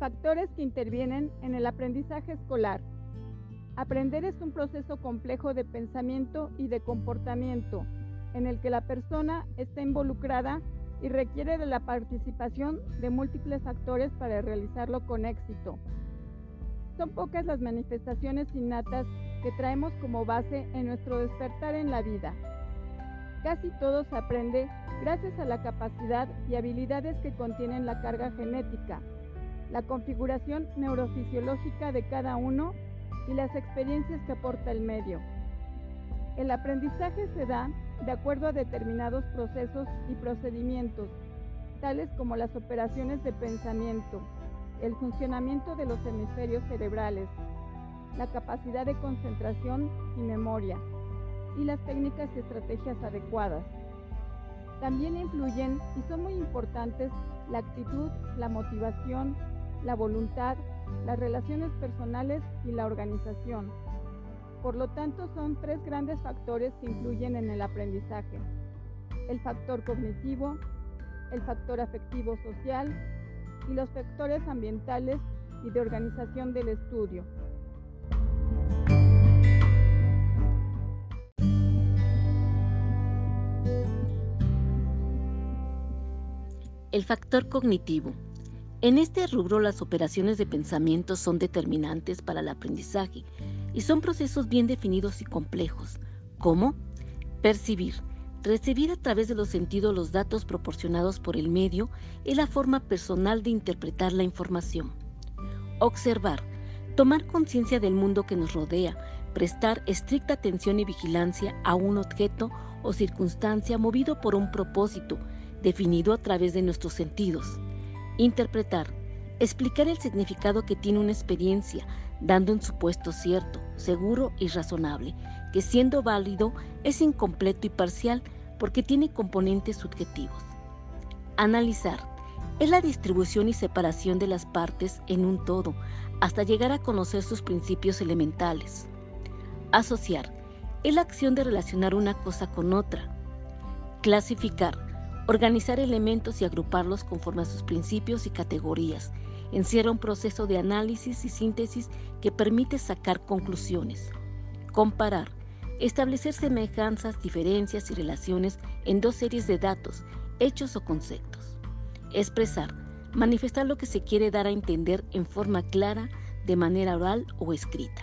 Factores que intervienen en el aprendizaje escolar. Aprender es un proceso complejo de pensamiento y de comportamiento en el que la persona está involucrada y requiere de la participación de múltiples actores para realizarlo con éxito. Son pocas las manifestaciones innatas que traemos como base en nuestro despertar en la vida. Casi todo se aprende gracias a la capacidad y habilidades que contienen la carga genética, la configuración neurofisiológica de cada uno y las experiencias que aporta el medio. El aprendizaje se da de acuerdo a determinados procesos y procedimientos, tales como las operaciones de pensamiento, el funcionamiento de los hemisferios cerebrales, la capacidad de concentración y memoria, y las técnicas y estrategias adecuadas. También influyen y son muy importantes la actitud, la motivación, la voluntad, las relaciones personales y la organización. Por lo tanto, son tres grandes factores que influyen en el aprendizaje. El factor cognitivo, el factor afectivo social y los factores ambientales y de organización del estudio. El factor cognitivo. En este rubro las operaciones de pensamiento son determinantes para el aprendizaje y son procesos bien definidos y complejos, como percibir. Recibir a través de los sentidos los datos proporcionados por el medio es la forma personal de interpretar la información. Observar. Tomar conciencia del mundo que nos rodea, prestar estricta atención y vigilancia a un objeto o circunstancia movido por un propósito definido a través de nuestros sentidos. Interpretar. Explicar el significado que tiene una experiencia, dando un supuesto cierto, seguro y razonable, que siendo válido es incompleto y parcial porque tiene componentes subjetivos. Analizar es la distribución y separación de las partes en un todo hasta llegar a conocer sus principios elementales. Asociar es la acción de relacionar una cosa con otra. Clasificar, organizar elementos y agruparlos conforme a sus principios y categorías, encierra un proceso de análisis y síntesis que permite sacar conclusiones. Comparar. Establecer semejanzas, diferencias y relaciones en dos series de datos, hechos o conceptos. Expresar. Manifestar lo que se quiere dar a entender en forma clara, de manera oral o escrita.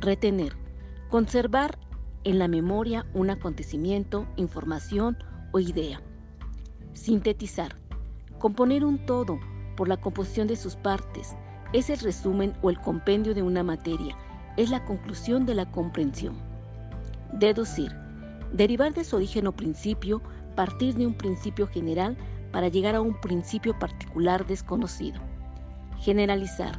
Retener. Conservar en la memoria un acontecimiento, información o idea. Sintetizar. Componer un todo, por la composición de sus partes, es el resumen o el compendio de una materia, es la conclusión de la comprensión. Deducir, derivar de su origen o principio, partir de un principio general para llegar a un principio particular desconocido. Generalizar,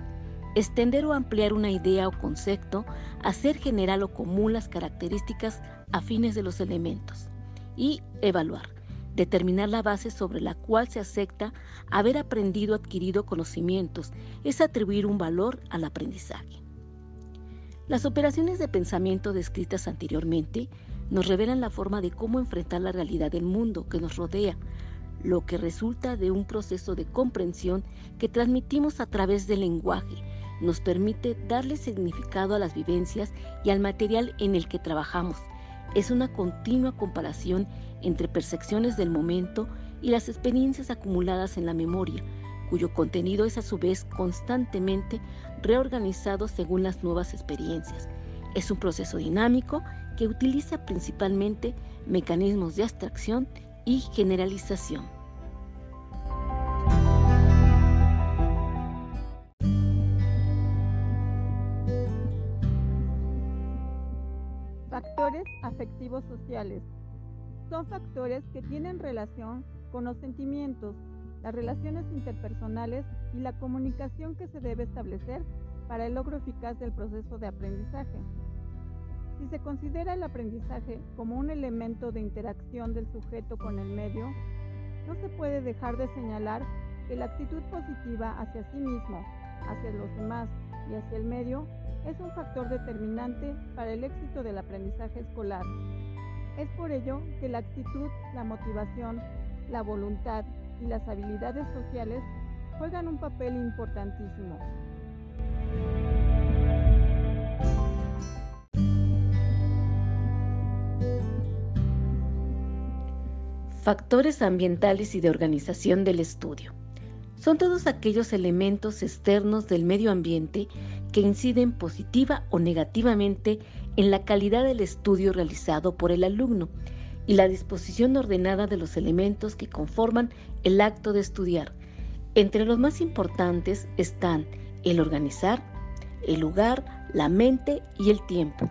extender o ampliar una idea o concepto, hacer general o común las características afines de los elementos. Y evaluar, Determinar la base sobre la cual se acepta haber aprendido adquirido conocimientos es atribuir un valor al aprendizaje. Las operaciones de pensamiento descritas anteriormente nos revelan la forma de cómo enfrentar la realidad del mundo que nos rodea, lo que resulta de un proceso de comprensión que transmitimos a través del lenguaje, nos permite darle significado a las vivencias y al material en el que trabajamos. Es una continua comparación entre percepciones del momento y las experiencias acumuladas en la memoria, cuyo contenido es a su vez constantemente reorganizado según las nuevas experiencias. Es un proceso dinámico que utiliza principalmente mecanismos de abstracción y generalización. Factores afectivos sociales son factores que tienen relación con los sentimientos, las relaciones interpersonales y la comunicación que se debe establecer para el logro eficaz del proceso de aprendizaje. Si se considera el aprendizaje como un elemento de interacción del sujeto con el medio, no se puede dejar de señalar que la actitud positiva hacia sí mismo, hacia los demás y hacia el medio es un factor determinante para el éxito del aprendizaje escolar es por ello que la actitud, la motivación, la voluntad y las habilidades sociales juegan un papel importantísimo. Factores ambientales y de organización del estudio. Son todos aquellos elementos externos del medio ambiente que inciden positiva o negativamente en la calidad del estudio realizado por el alumno y la disposición ordenada de los elementos que conforman el acto de estudiar. Entre los más importantes están el organizar, el lugar, la mente y el tiempo.